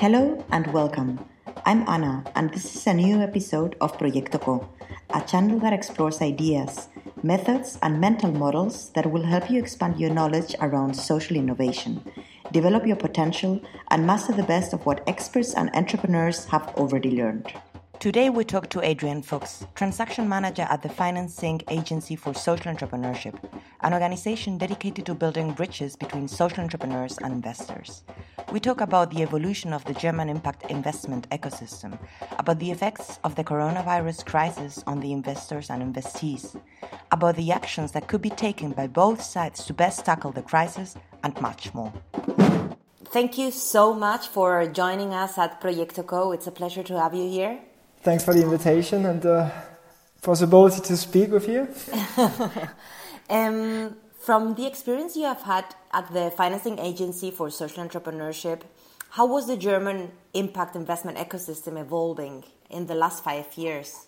Hello and welcome. I'm Anna, and this is a new episode of Proyecto Co, a channel that explores ideas, methods, and mental models that will help you expand your knowledge around social innovation, develop your potential, and master the best of what experts and entrepreneurs have already learned. Today, we talk to Adrian Fuchs, transaction manager at the Financing Agency for Social Entrepreneurship, an organization dedicated to building bridges between social entrepreneurs and investors. We talk about the evolution of the German impact investment ecosystem, about the effects of the coronavirus crisis on the investors and investees, about the actions that could be taken by both sides to best tackle the crisis, and much more. Thank you so much for joining us at Proyecto Co. It's a pleasure to have you here. Thanks for the invitation and the possibility to speak with you. um, from the experience you have had at the Financing Agency for Social Entrepreneurship, how was the German impact investment ecosystem evolving in the last five years?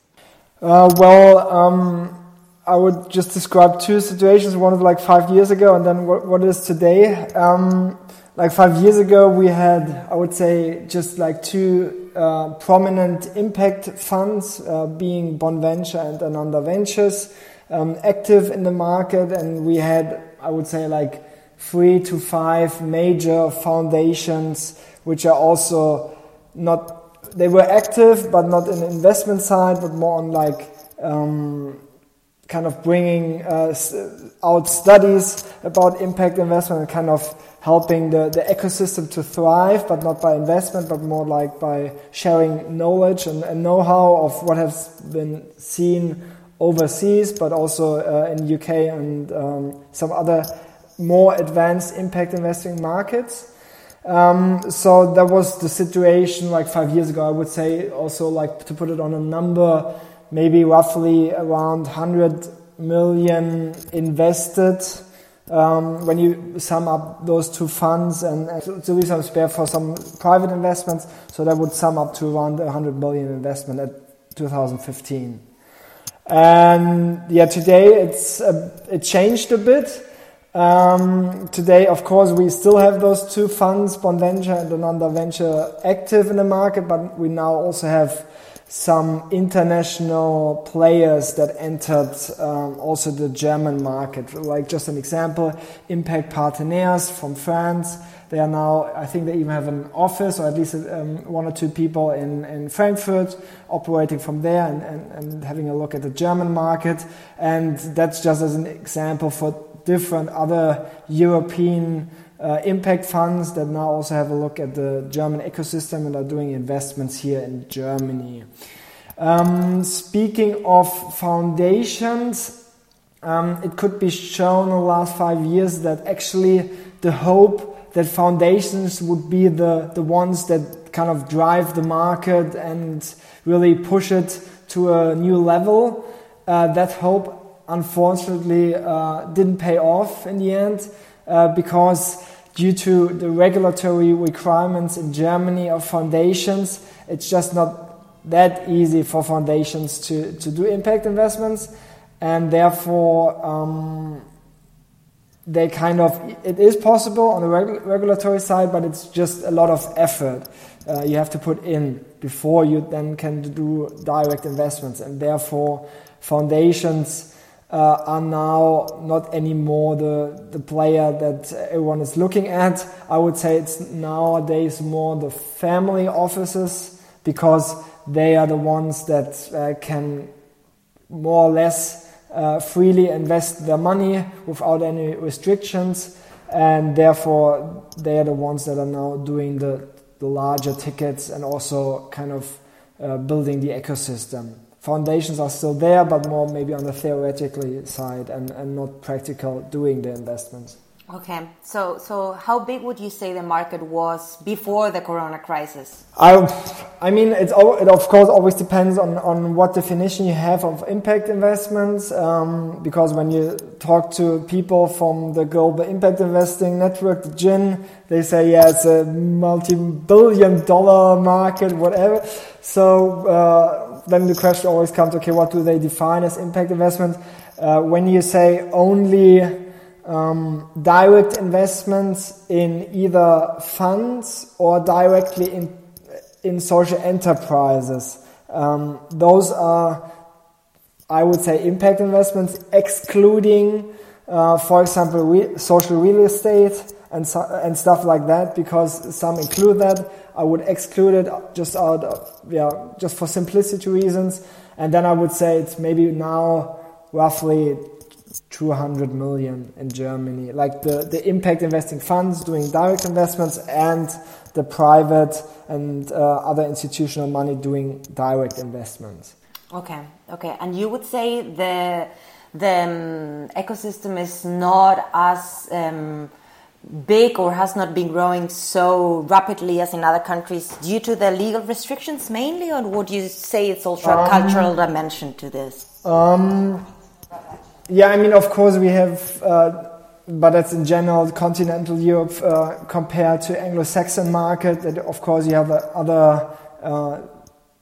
Uh, well, um, I would just describe two situations. One of like five years ago, and then what, what is today. Um, like five years ago, we had, I would say, just like two uh, prominent impact funds, uh, being Bonventure and Ananda Ventures, um, active in the market, and we had, I would say, like three to five major foundations, which are also not. They were active, but not in the investment side, but more on like um, kind of bringing uh, out studies about impact investment and kind of helping the, the ecosystem to thrive, but not by investment, but more like by sharing knowledge and, and know-how of what has been seen overseas, but also uh, in UK and um, some other more advanced impact investing markets. Um, so that was the situation like five years ago. I would say also like to put it on a number, maybe roughly around 100 million invested um, when you sum up those two funds and, to leave some spare for some private investments, so that would sum up to around 100 million investment at 2015. And yeah, today it's uh, it changed a bit. Um, today, of course, we still have those two funds, Bonventure and Ananda Venture, active in the market, but we now also have some international players that entered um, also the German market. Like just an example, Impact Partenaires from France. They are now, I think they even have an office or at least um, one or two people in, in Frankfurt operating from there and, and, and having a look at the German market. And that's just as an example for different other European uh, impact funds that now also have a look at the German ecosystem and are doing investments here in Germany. Um, speaking of foundations, um, it could be shown in the last five years that actually the hope that foundations would be the, the ones that kind of drive the market and really push it to a new level. Uh, that hope, unfortunately, uh, didn't pay off in the end uh, because due to the regulatory requirements in Germany of foundations, it's just not that easy for foundations to, to do impact investments, and therefore um, they kind of it is possible on the reg- regulatory side, but it's just a lot of effort uh, you have to put in before you then can do direct investments, and therefore foundations uh, are now not anymore the, the player that everyone is looking at. I would say it's nowadays more the family offices because they are the ones that uh, can more or less uh, freely invest their money without any restrictions, and therefore they are the ones that are now doing the, the larger tickets and also kind of uh, building the ecosystem foundations are still there, but more maybe on the theoretical side and, and not practical doing the investments. Okay, so so how big would you say the market was before the Corona crisis? I, I mean, it's it of course always depends on, on what definition you have of impact investments. Um, because when you talk to people from the global impact investing network, the GIIN, they say yeah, it's a multi-billion dollar market, whatever. So. Uh, then the question always comes, okay, what do they define as impact investment? Uh, when you say only um, direct investments in either funds or directly in in social enterprises. Um, those are, I would say, impact investments, excluding, uh, for example, re social real estate and so, and stuff like that. Because some include that, I would exclude it just out, of, yeah, just for simplicity reasons. And then I would say it's maybe now roughly 200 million in Germany. Like the, the impact investing funds doing direct investments and the private and uh, other institutional money doing direct investments. Okay, okay. And you would say the, the um, ecosystem is not as um, big or has not been growing so rapidly as in other countries due to the legal restrictions mainly, or would you say it's also a um, cultural dimension to this? Yeah, I mean, of course, we have, uh, but that's in general continental Europe uh, compared to Anglo-Saxon market. That of course you have other uh,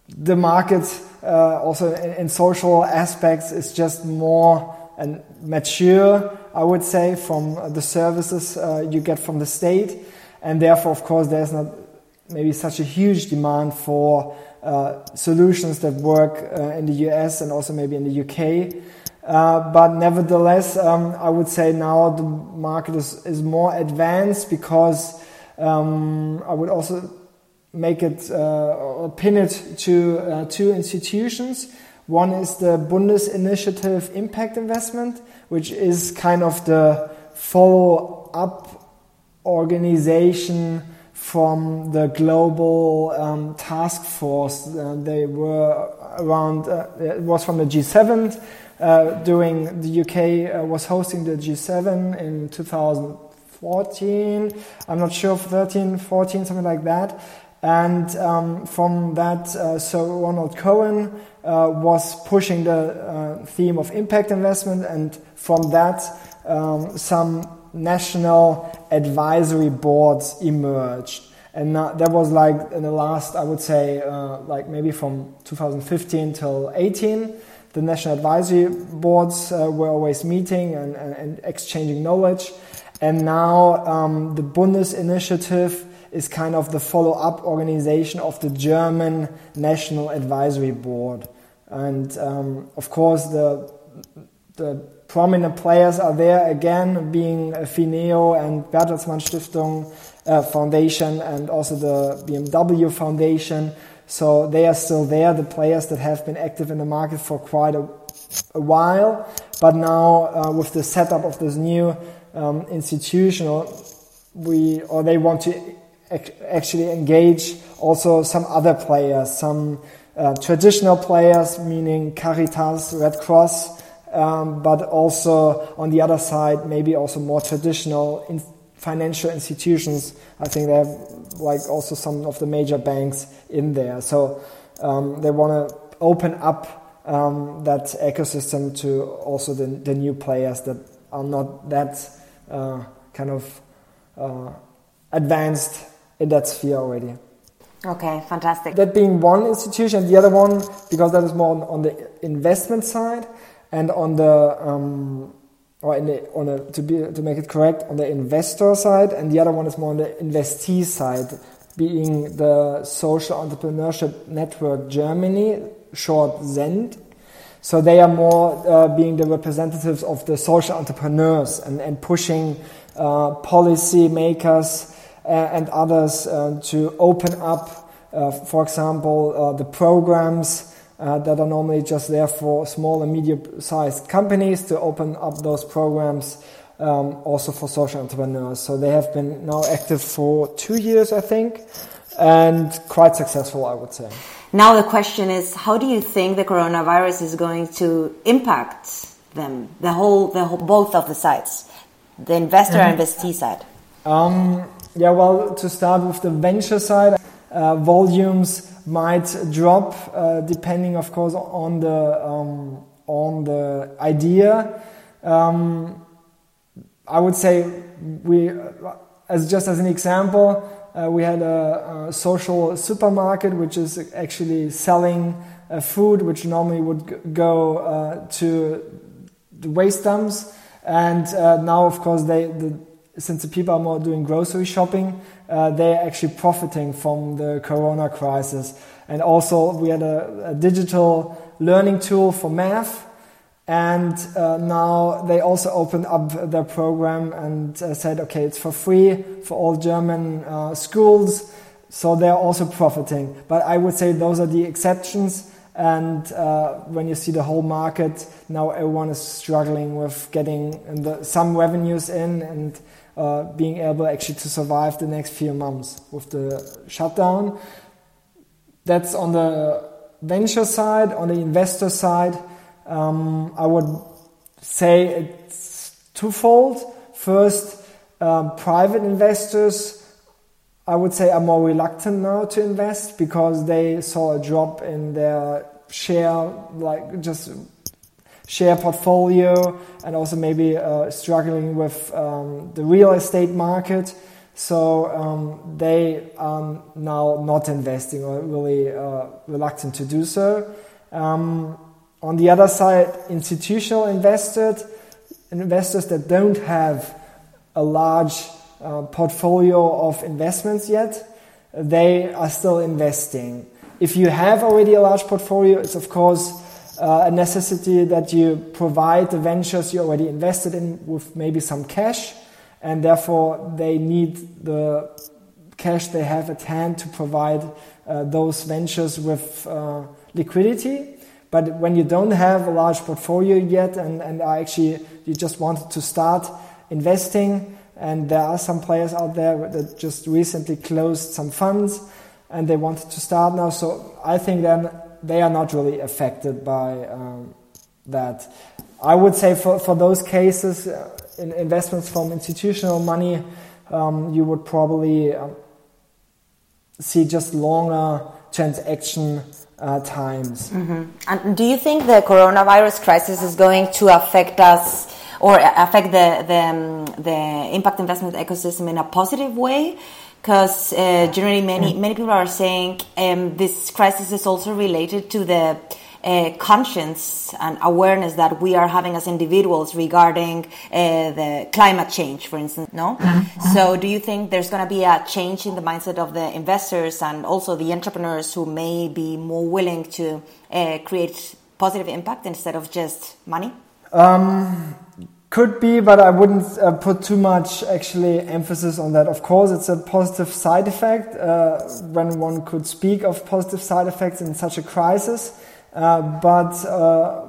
the market uh, also in, in, social aspects is just more and mature, I would say, from the services uh, you get from the state, and therefore, of course, there's not maybe such a huge demand for uh, solutions that work in the US and also maybe in the UK. Uh, but nevertheless, um, I would say now the market is, is more advanced because um, I would also make it uh, or pin it to uh, two institutions. One is the Bundesinitiative Impact Investment, which is kind of the follow up organization from the global um, task force. Uh, they were around, uh, it was from the G7 uh, during the UK uh, was hosting the G7 in 2014. I'm not sure, 13, 14, something like that. And um, from that, uh, Sir Ronald Cohen uh, was pushing the theme of impact investment, and from that, um, some national advisory boards emerged. And that was like in the last, I would say, uh, like maybe from 2015 till 18 the national advisory boards uh, were always meeting and, and, and, exchanging knowledge. And now um, the Bundesinitiative is kind of the follow up organization of the German National Advisory Board. And um, of course, the, the prominent players are there again, being PHINEO and Bertelsmann Stiftung uh, Foundation and also the BMW Foundation so they are still there, the players that have been active in the market for quite a, a while. But now, uh, with the setup of this new um, institution, we or they want to ac actually engage also some other players, some uh, traditional players, meaning Caritas, Red Cross, um, but also on the other side, maybe also more traditional financial institutions. I think they have like also some of the major banks in there. So um, they want to open up um, that ecosystem to also the, the, new players that are not that uh, kind of uh, advanced in that sphere already. Okay, fantastic. That being one institution, the other one, because that is more on, on the investment side and on the um, or the, on a, to be to make it correct on the investor side, and the other one is more on the investee side, being the Social Entrepreneurship Network Germany, short SEND. So they are more uh, being the representatives of the social entrepreneurs and, and pushing uh, policy makers uh, and others uh, to open up, uh, for example, uh, the programs uh, that are normally just there for small and medium sized companies to open up those programs um, also for social entrepreneurs. So they have been now active for two years, I think, and quite successful, I would say. Now the question is, how do you think the coronavirus is going to impact them, the whole, the whole both of the sides, the investor and mm-hmm. investee side? Um, yeah, well, to start with the venture side, uh, volumes might drop uh, depending, of course, on the um, on the idea. Um, I would say we, as just as an example, uh, we had a, a, social supermarket which is actually selling uh, food which normally would go uh, to the waste dumps And uh, now, of course, they the, since the people are more doing grocery shopping, uh, they're actually profiting from the Corona crisis. And also, we had a, a digital learning tool for math. And uh, now they also opened up their program and uh, said, okay, it's for free for all German uh, schools. So they're also profiting. But I would say those are the exceptions. And uh, when you see the whole market, now everyone is struggling with getting the, some revenues in and uh, being able actually to survive the next few months with the shutdown. That's on the venture side. On the investor side, um, I would say it's twofold. First, um, private investors I would say are more reluctant now to invest because they saw a drop in their share, like just share portfolio, and also maybe uh, struggling with um, the real estate market. So um, they are now not investing or really uh, reluctant to do so. Um, on the other side, institutional investors, investors that don't have a large uh, portfolio of investments yet, they are still investing. If you have already a large portfolio, it's of course uh, a necessity that you provide the ventures you already invested in with maybe some cash, and therefore they need the cash they have at hand to provide uh, those ventures with uh, liquidity. But when you don't have a large portfolio yet and, and are actually you just wanted to start investing, and there are some players out there that just recently closed some funds and they wanted to start now. So I think then they are not really affected by um, that. I would say for, for those cases, uh, in investments from institutional money, um, you would probably um, see just longer transaction uh, times. Mm-hmm. And do you think the coronavirus crisis is going to affect us? or affect the the, um, the impact investment ecosystem in a positive way because uh, generally many many people are saying um, this crisis is also related to the uh, conscience and awareness that we are having as individuals regarding uh, the climate change, for instance. No, mm-hmm. so do you think there's going to be a change in the mindset of the investors and also the entrepreneurs who may be more willing to uh, create positive impact instead of just money? Um, could be, but I wouldn't uh, put too much actually emphasis on that. Of course, it's a positive side effect uh, when one could speak of positive side effects in such a crisis, uh, but uh,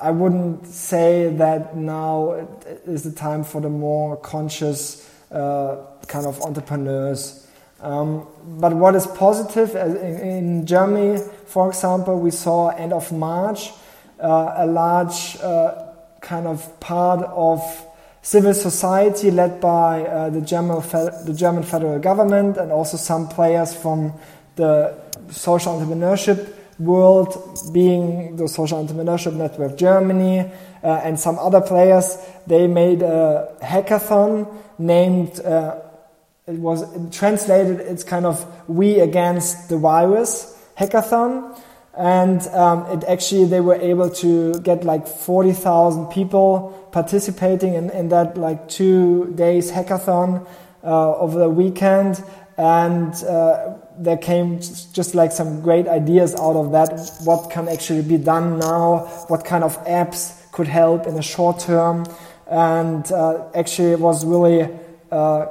I wouldn't say that now is the time for the more conscious uh, kind of entrepreneurs. Um, but what is positive in, Germany, for example, we saw end of March uh, a large kind of part of civil society led by uh, the, German the German federal government and also some players from the social entrepreneurship world, being the Social Entrepreneurship Network Germany uh, and some other players. They made a hackathon named, uh, it was translated, it's kind of We Against the Virus hackathon and um, it actually they were able to get like 40,000 people participating in, in that like two days hackathon uh, over the weekend. And uh, there came just like some great ideas out of that. What can actually be done now? What kind of apps could help in the short term? And uh, actually it was really uh,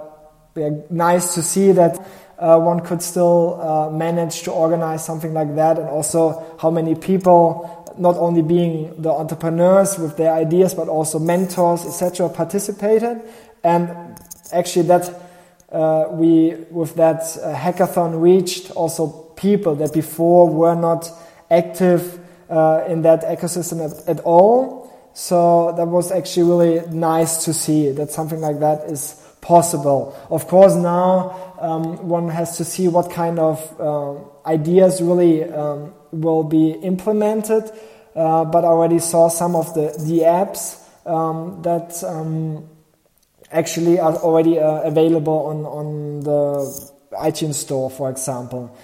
nice to see that uh, one could still uh, manage to organize something like that, and also how many people, not only being the entrepreneurs with their ideas, but also mentors, etc., participated. And actually, that uh, we with that uh, hackathon reached also people that before were not active uh, in that ecosystem at, at all. So that was actually really nice to see that something like that is possible. Of course, now um, one has to see what kind of uh, ideas really um, will be implemented. Uh, but I already saw some of the, the apps um, that um, actually are already uh, available on, on the iTunes store, for example.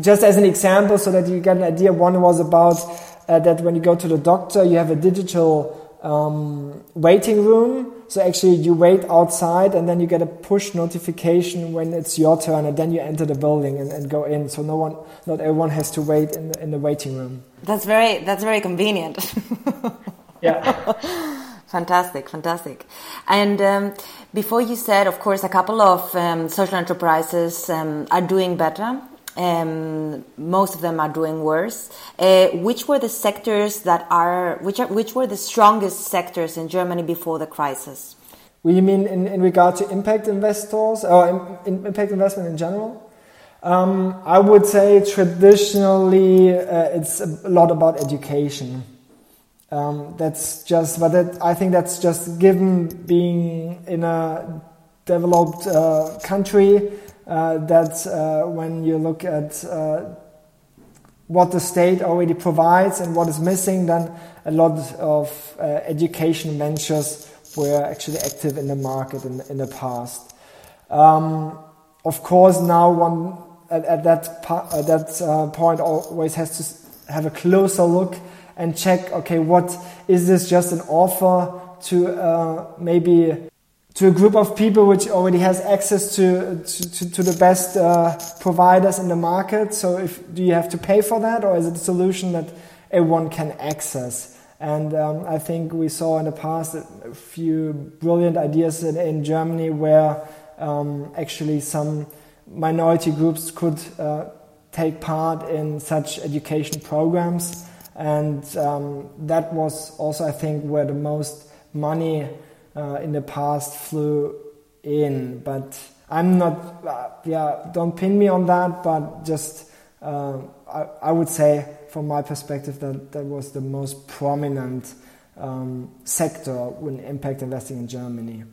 Just as an example, so that you get an idea, one was about uh, that when you go to the doctor, you have a digital um, waiting room. So actually, you wait outside, and then you get a push notification when it's your turn, and then you enter the building and, and go in. So no one, not everyone has to wait in the, in the waiting room. That's very that's very convenient. yeah. Fantastic, fantastic. And um, before you said, of course, a couple of um, social enterprises um, are doing better. Um, most of them are doing worse. Uh, which were the sectors that are which are which were the strongest sectors in Germany before the crisis? We mean in, in regard to impact investors or in, in impact investment in general? Um, I would say traditionally uh, it's a lot about education. Um, that's just, but that, I think that's just given being in a developed uh, country uh, that uh, when you look at uh, what the state already provides and what is missing, then a lot of uh, education ventures were actually active in the market in, in the past. Um, of course, now one at, at that, at that uh, point always has to have a closer look and check okay what is this just an offer to maybe to a group of people which already has access to to, to the best uh, providers in the market. So if do you have to pay for that or is it a solution that everyone can access? And um, I think we saw in the past a few brilliant ideas in, in Germany where um, actually some minority groups could uh, take part in such education programs. And um, that was also, I think, where the most money uh, in the past flew in. But I'm not, uh, yeah, don't pin me on that, but just uh, I, I, would say, from my perspective, that that was the most prominent um, sector in impact investing in Germany.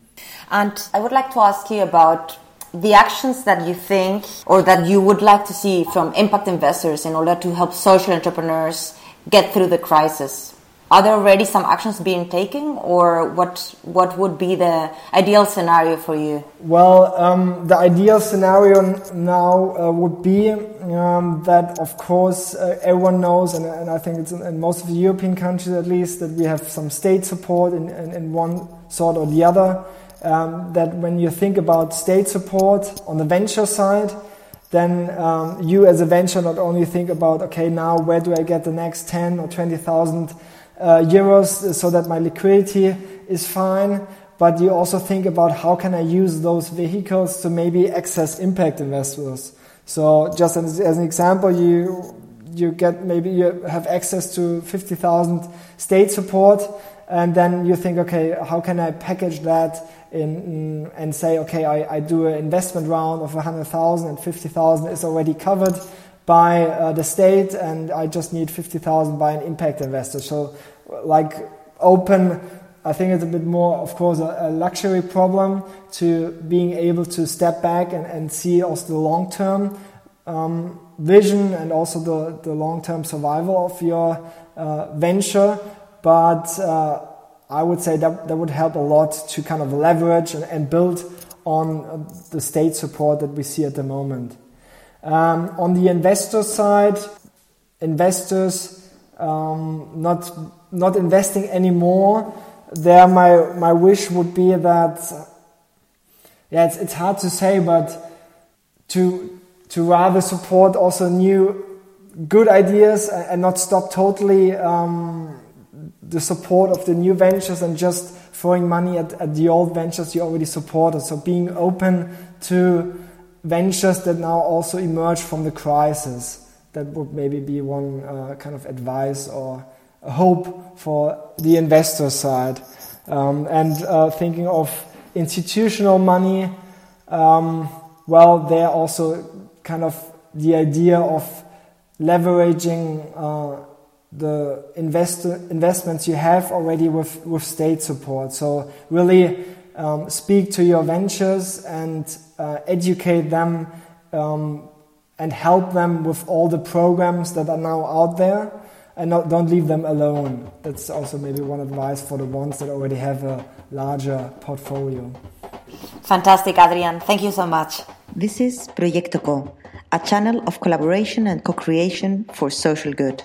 And I would like to ask you about the actions that you think or that you would like to see from impact investors in order to help social entrepreneurs get through the crisis? Are there already some actions being taken, or what what would be the ideal scenario for you? Well, um, the ideal scenario now uh, would be um, that, of course, uh, everyone knows, and, and, I think it's in, in, most of the European countries at least, that we have some state support in, in, in one sort or the other. Um, that when you think about state support on the venture side, then um, you as a venture not only think about, okay, now where do I get the next 10 or 20,000 uh, euros so that my liquidity is fine, but you also think about how can I use those vehicles to maybe access impact investors. So just as, as an example, you you get maybe you have access to 50,000 state support and then you think, okay, how can I package that in, and say, okay, I, I do an investment round of 100,000 and 50,000 is already covered by uh, the state and I just need 50,000 by an impact investor. So like open, I think it's a bit more, of course, a, a luxury problem to being able to step back and, and see also the long-term um, vision and also the, the long-term survival of your uh, venture. But uh, I would say that that would help a lot to kind of leverage and, and build on uh, the state support that we see at the moment. Um, on the investor side, investors um, not not investing anymore. There, my my wish would be that. Yeah, it's, it's hard to say, but to to rather support also new good ideas and not stop totally um, the support of the new ventures and just throwing money at, at the old ventures you already supported. So being open to ventures that now also emerge from the crisis. That would maybe be one uh, kind of advice or hope for the investor side. Um, and uh, thinking of institutional money, um, well, there also kind of the idea of leveraging uh, the invest investments you have already with, with state support. So really um, speak to your ventures and uh, educate them um, and help them with all the programs that are now out there and not, don't leave them alone. That's also maybe one advice for the ones that already have a larger portfolio. Fantastic, Adrian. Thank you so much. This is Proyecto Co, a channel of collaboration and co creation for social good.